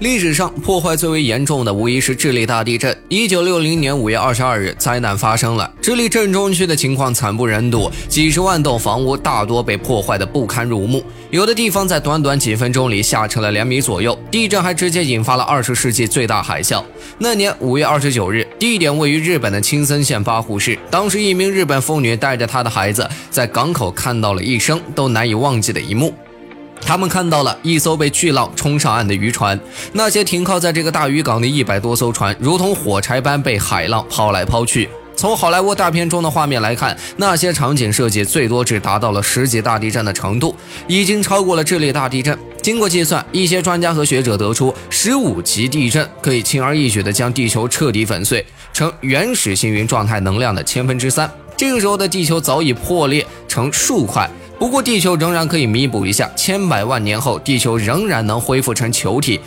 历史上破坏最为严重的无疑是智利大地震。一九六零年五月二十二日，灾难发生了。智利震中区的情况惨不忍睹，几十万栋房屋大多被破坏的不堪入目，有的地方在短短几分钟里下沉了两米左右。地震还直接引发了二十世纪最大海啸。那年五月二十九日，地点位于日本的青森县八户市。当时，一名日本妇女带着她的孩子在港口看到了一生都难以忘记的一幕。他们看到了一艘被巨浪冲上岸的渔船，那些停靠在这个大渔港的一百多艘船，如同火柴般被海浪抛来抛去。从好莱坞大片中的画面来看，那些场景设计最多只达到了十级大地震的程度，已经超过了智利大地震。经过计算，一些专家和学者得出，十五级地震可以轻而易举地将地球彻底粉碎成原始星云状态能量的千分之三。这个时候的地球早已破裂成数块。不过，地球仍然可以弥补一下。千百万年后，地球仍然能恢复成球体。